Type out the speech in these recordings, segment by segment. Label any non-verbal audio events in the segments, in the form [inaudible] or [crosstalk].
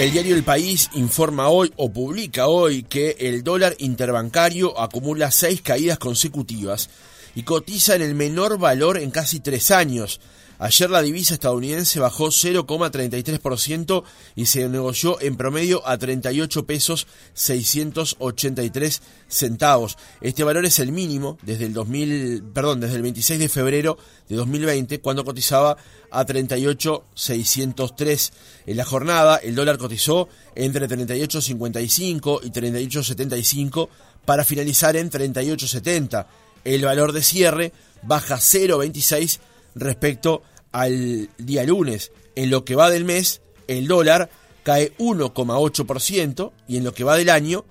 El diario El País informa hoy o publica hoy que el dólar interbancario acumula seis caídas consecutivas y cotiza en el menor valor en casi tres años. Ayer la divisa estadounidense bajó 0,33% y se negoció en promedio a 38 pesos 683 centavos. Este valor es el mínimo desde el 2000, perdón, desde el 26 de febrero de 2020 cuando cotizaba a 38.603. En la jornada el dólar cotizó entre 38.55 y 38.75 para finalizar en 38.70. El valor de cierre baja 0.26 respecto al día lunes. En lo que va del mes, el dólar cae 1,8% y en lo que va del año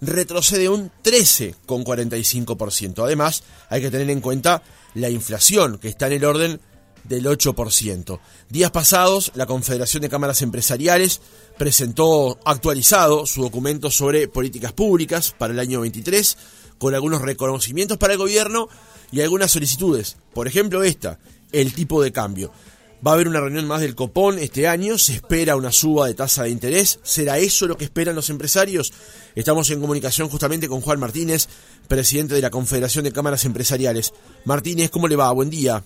retrocede un 13,45%. Además, hay que tener en cuenta la inflación, que está en el orden del 8%. Días pasados, la Confederación de Cámaras Empresariales presentó actualizado su documento sobre políticas públicas para el año 23, con algunos reconocimientos para el gobierno y algunas solicitudes. Por ejemplo, esta, el tipo de cambio. Va a haber una reunión más del copón este año, se espera una suba de tasa de interés. ¿Será eso lo que esperan los empresarios? Estamos en comunicación justamente con Juan Martínez, presidente de la Confederación de Cámaras Empresariales. Martínez, ¿cómo le va? Buen día.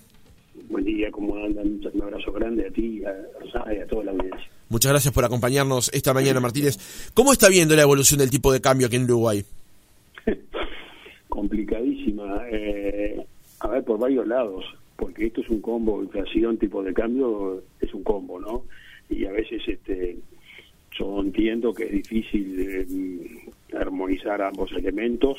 Buen día, ¿cómo andan? Un abrazo grande a ti, a Rosana y a toda la audiencia. Muchas gracias por acompañarnos esta mañana, Martínez. ¿Cómo está viendo la evolución del tipo de cambio aquí en Uruguay? [laughs] Complicadísima. Eh, a ver, por varios lados porque esto es un combo, inflación, tipo de cambio, es un combo, ¿no? Y a veces este yo entiendo que es difícil eh, armonizar ambos elementos,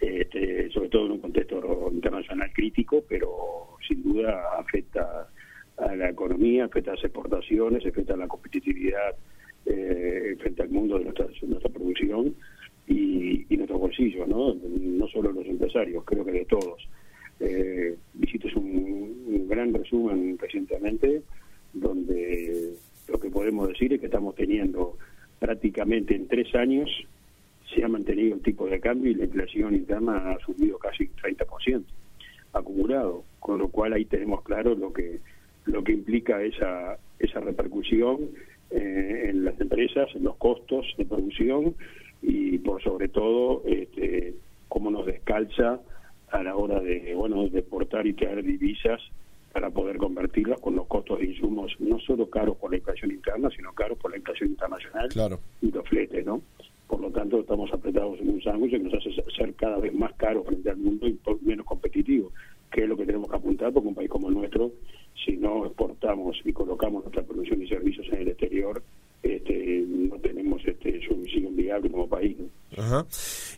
este, sobre todo en un contexto internacional crítico, pero sin duda afecta a la economía, afecta a las exportaciones, afecta a la competitividad eh, frente al mundo de nuestra, nuestra producción y, y nuestros bolsillos, ¿no? Solo los empresarios, creo que de todos. Eh, un, gran resumen recientemente donde lo que podemos decir es que estamos teniendo prácticamente en tres años se ha mantenido el tipo de cambio y la inflación interna ha subido casi 30% acumulado, con lo cual ahí tenemos claro lo que lo que implica esa esa repercusión eh, en las empresas, en los costos de producción y por sobre todo este, cómo nos descalza a la hora de bueno de exportar y traer divisas para poder convertirlas con los costos de insumos no solo caros por la inflación interna, sino caros por la inflación internacional y los fletes, ¿no? Por lo tanto, estamos apretados en un sándwich que nos hace ser cada vez más caro frente al mundo y menos competitivo, que es lo que tenemos que apuntar, porque un país como el nuestro, si no exportamos y colocamos nuestra producción y servicios en el exterior, este, no tenemos este, su visión viable como país.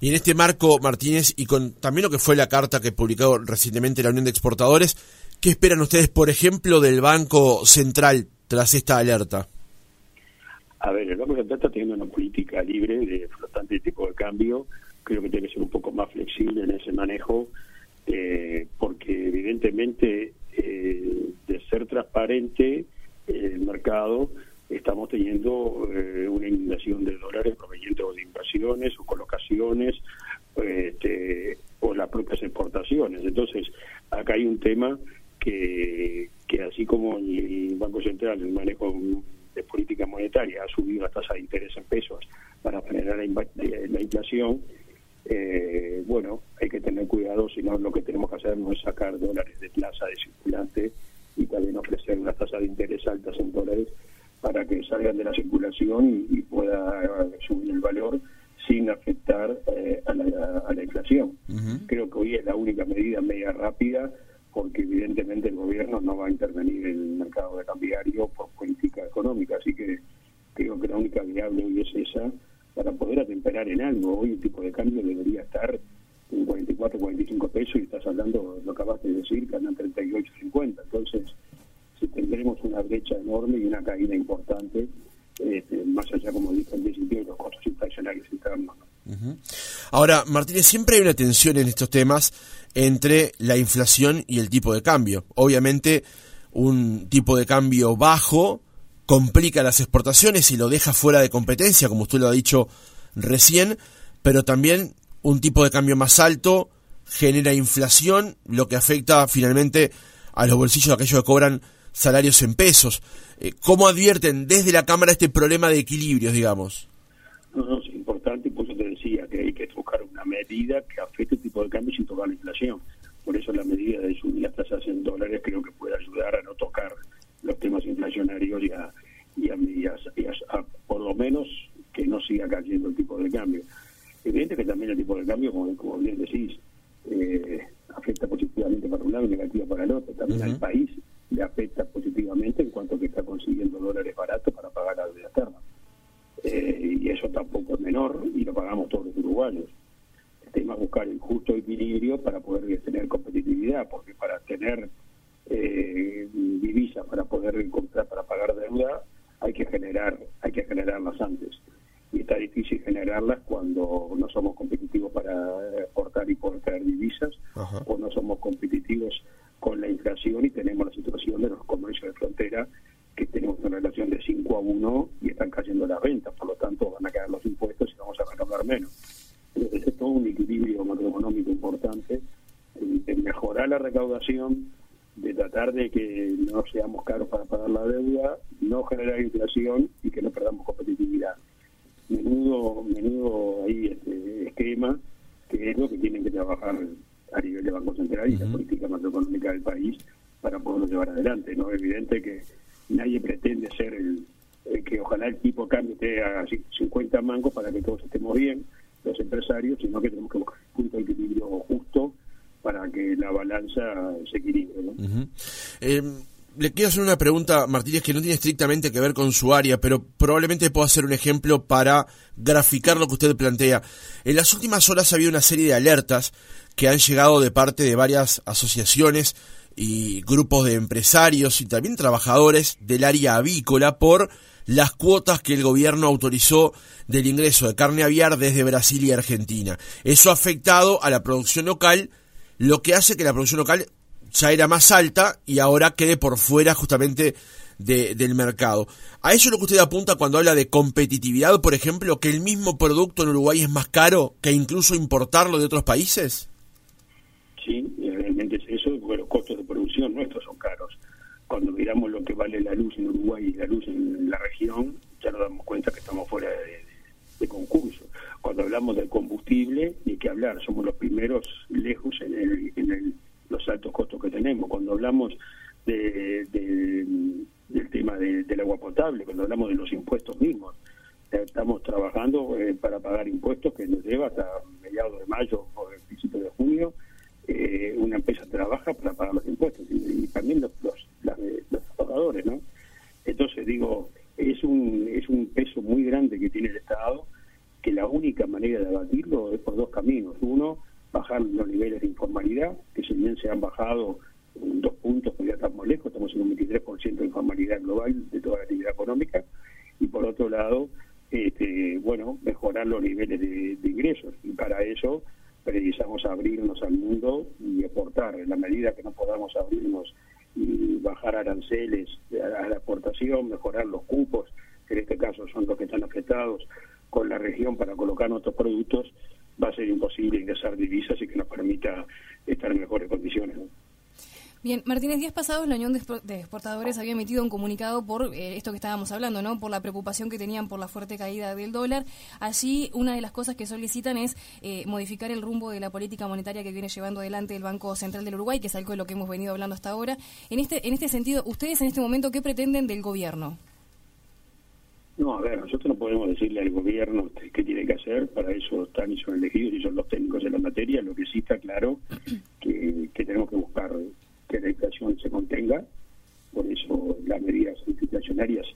Y en este marco, Martínez, y con también lo que fue la carta que publicó recientemente la Unión de Exportadores, ¿qué esperan ustedes, por ejemplo, del Banco Central tras esta alerta? A ver, el Banco Central está teniendo una política libre de flotante de tipo de cambio. Creo que tiene que ser un poco más flexible en ese manejo, eh, porque evidentemente eh, de ser transparente el mercado teniendo eh, una inundación de dólares provenientes de inversiones o colocaciones este, o las propias exportaciones. Entonces, acá hay un tema que, que así como el Banco Central, el manejo de política monetaria, ha subido la tasa de interés en pesos para frenar la, la inflación, eh, bueno, hay que tener cuidado, si no lo que tenemos que hacer no es sacar dólares de plaza de circulante y también ofrecer una tasa de interés altas en dólares para que salgan de la circulación y, pueda eh, subir el valor sin afectar eh, a, la, inflación. Creo que hoy es la única medida media rápida porque evidentemente el gobierno no va a intervenir en el mercado de cambiario por política económica, así que creo que la única viable hoy es esa para poder atemperar en algo. Hoy el tipo de cambio debería estar en 44, 45 pesos y estás hablando, lo acabaste de decir, que andan 38, 50. Entonces, brecha enorme y una caída importante, este, más allá, como dije al principio, de los costos inflacionarios internos. Ahora, Martínez, siempre hay una tensión en estos temas entre la inflación y el tipo de cambio. Obviamente, un tipo de cambio bajo complica las exportaciones y lo deja fuera de competencia, como usted lo ha dicho recién, pero también un tipo de cambio más alto genera inflación, lo que afecta finalmente a los bolsillos de aquellos que cobran salarios en pesos. Eh, ¿Cómo advierten desde la Cámara este problema de equilibrios, digamos? No, no, es importante por eso te decía que hay que buscar una medida que afecte el tipo de cambio sin tocar la inflación. Por eso la medida de subir las tasas en dólares creo que puede ayudar a no tocar los temas inflacionarios y a, y a, por lo menos que no siga cayendo el tipo de cambio. Evidente que también el tipo de cambio, como, como bien decís, eh, afecta positivamente para un lado y negativa para el otro. También al país le afecta positivamente en cuanto que está consiguiendo dólares baratos para pagar la deuda externa. Eh, y eso tampoco es menor y lo pagamos todos los uruguayos. El tema es buscar el justo equilibrio para poder tener competitividad, porque para tener eh, divisas, para poder comprar, para pagar deuda, hay que generar, hay que generarlas antes. Y está difícil generarlas cuando no somos competitivos para exportar y poder traer divisas, o no somos competitivos con la inflación y tenemos la situación de los comercios de frontera que tenemos una relación de 5 a 1 y están cayendo las ventas, por lo tanto van a caer los impuestos y vamos a recaudar menos. Entonces es todo un equilibrio macroeconómico importante de mejorar de tratar de que no seamos caros para pagar la deuda, no generar inflación y que no perdamos competitividad. Menudo, menudo ahí este esquema que es lo que tienen que trabajar a nivel de Banco Central y la política macroeconómica del país para poderlo llevar adelante. no Es evidente que nadie pretende ser el, que ojalá el tipo cambio esté a 50 mangos para que todos estemos bien, los empresarios, sino que tenemos que buscar un punto de equilibrio justo para que la balanza se equilibre. Em, le quiero hacer una pregunta, Martínez, que no tiene estrictamente que ver con su área, pero probablemente pueda ser un ejemplo para graficar lo que usted plantea. En las últimas horas ha habido una serie de alertas que han llegado de parte de varias asociaciones y grupos de empresarios y también trabajadores del área avícola por las cuotas que el gobierno autorizó del ingreso de carne aviar desde Brasil y Argentina. Eso ha afectado a la producción local, lo que hace que la producción local ya era más alta y ahora quede por fuera justamente del mercado. ¿A eso es lo que usted apunta cuando habla de competitividad, por ejemplo, que el mismo producto en Uruguay es más caro que incluso importarlo de otros países? Sí, realmente es eso, porque los costos de producción nuestros son caros. Cuando miramos lo que vale la luz en Uruguay y la luz en la región, ya nos damos cuenta que estamos fuera de, concurso. Cuando hablamos del combustible, ni que hablar, somos los primeros lejos en, el, los altos costos que tenemos. Cuando hablamos de, del tema del agua potable, cuando hablamos de los impuestos mismos, estamos trabajando eh, para pagar impuestos que nos lleva hasta mediados de mayo o el principio de junio eh, una empresa trabaja para pagar los impuestos y, los, los trabajadores, ¿no? Entonces digo, es un, es un peso muy grande que tiene el Estado, que la única manera de abatirlo es por dos caminos. Uno, bajar los niveles de informalidad, que si bien se han bajado dos puntos, pues ya estamos lejos, estamos en un 23% de informalidad global de toda la actividad económica, y por otro lado, este, bueno, mejorar los niveles de ingresos. Y para eso precisamos abrirnos al mundo y exportar. En la medida que no podamos abrirnos y bajar aranceles a la exportación, mejorar los cupos, que en este caso son los que están afectados con la región para colocar nuestros productos, va a ser imposible ingresar divisas y que nos permita estar en mejores condiciones. Bien, Martínez, días pasados la Unión de Exportadores había emitido un comunicado por eh, esto que estábamos hablando, ¿no? Por la preocupación que tenían por la fuerte caída del dólar. Allí, una de las cosas que solicitan es eh, modificar el rumbo de la política monetaria que viene llevando adelante el Banco Central del Uruguay, que es algo de lo que hemos venido hablando hasta ahora. En este, en este sentido, ¿ustedes en este momento qué pretenden del gobierno? No, a ver, nosotros no podemos decirle al gobierno qué tiene que hacer, para eso están y son elegidos y son los técnicos de la materia. Lo que sí está claro que, que tenemos que buscar que la inflación se contenga, por eso las medidas antiinflacionarias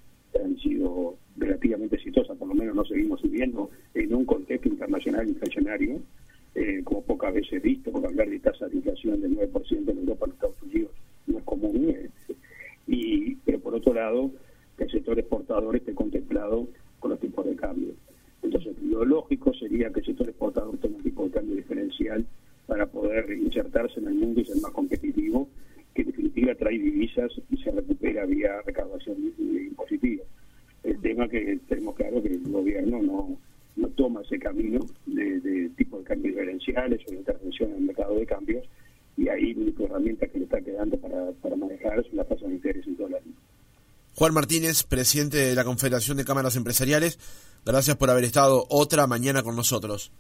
han sido relativamente exitosas, por lo menos no seguimos viviendo en un contexto internacional inflacionario, eh, como pocas veces visto, por hablar de tasas de inflación del 9% en Europa, en Estados Unidos, no es común. Eh, y, pero por otro lado, que el sector exportador esté contemplado con los tipos de cambio. Entonces, lo lógico sería que el sector exportador tenga un tipo de cambio diferencial para poder insertarse en el mundo y ser más competitivo trae divisas y se recupera vía recaudación impositiva. El tema que tenemos claro que el gobierno no, no toma ese camino de, tipo de cambios diferenciales o de intervención en el mercado de cambios y ahí la única herramienta que le está quedando para, para manejar es la tasa de interés en dólares. Juan Martínez, presidente de la Confederación de Cámaras Empresariales, gracias por haber estado otra mañana con nosotros.